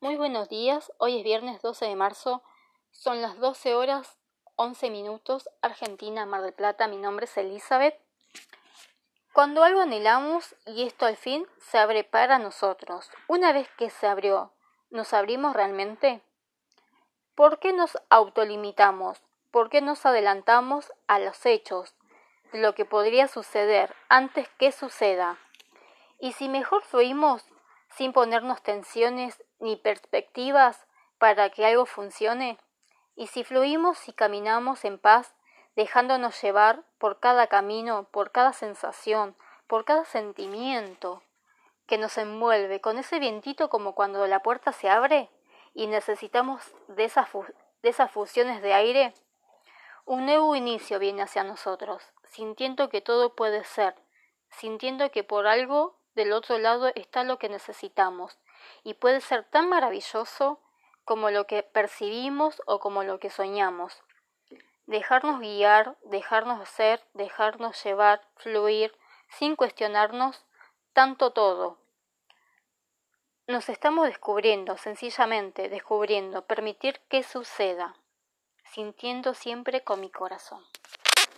Muy buenos días, hoy es viernes 12 de marzo, son las 12 horas 11 minutos, Argentina, Mar del Plata, mi nombre es Elizabeth. Cuando algo anhelamos y esto al fin se abre para nosotros, una vez que se abrió, ¿nos abrimos realmente? ¿Por qué nos autolimitamos? ¿Por qué nos adelantamos a los hechos de lo que podría suceder antes que suceda? Y si mejor fuimos sin ponernos tensiones ni perspectivas para que algo funcione, y si fluimos y caminamos en paz, dejándonos llevar por cada camino, por cada sensación, por cada sentimiento que nos envuelve, con ese vientito como cuando la puerta se abre y necesitamos de esas, de esas fusiones de aire, un nuevo inicio viene hacia nosotros, sintiendo que todo puede ser, sintiendo que por algo del otro lado está lo que necesitamos y puede ser tan maravilloso como lo que percibimos o como lo que soñamos. Dejarnos guiar, dejarnos ser, dejarnos llevar, fluir, sin cuestionarnos tanto todo. Nos estamos descubriendo, sencillamente descubriendo, permitir que suceda, sintiendo siempre con mi corazón.